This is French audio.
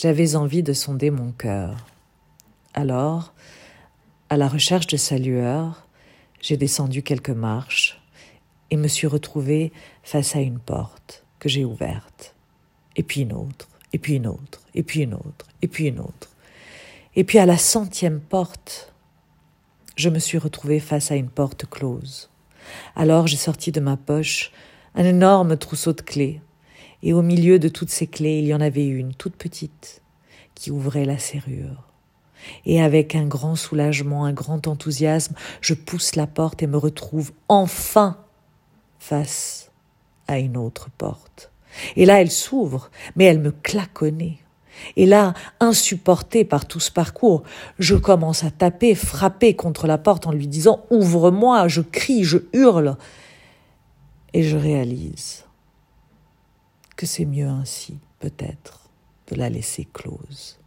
J'avais envie de sonder mon cœur. Alors, à la recherche de sa lueur, j'ai descendu quelques marches et me suis retrouvée face à une porte que j'ai ouverte. Et puis une autre, et puis une autre, et puis une autre, et puis une autre. Et puis à la centième porte, je me suis retrouvée face à une porte close. Alors j'ai sorti de ma poche un énorme trousseau de clés, et au milieu de toutes ces clés, il y en avait une, toute petite, qui ouvrait la serrure. Et avec un grand soulagement, un grand enthousiasme, je pousse la porte et me retrouve enfin face à une autre porte. Et là, elle s'ouvre, mais elle me claconnait. Et là, insupporté par tout ce parcours, je commence à taper, frapper contre la porte en lui disant Ouvre-moi, je crie, je hurle. Et je réalise que c'est mieux ainsi, peut-être, de la laisser close.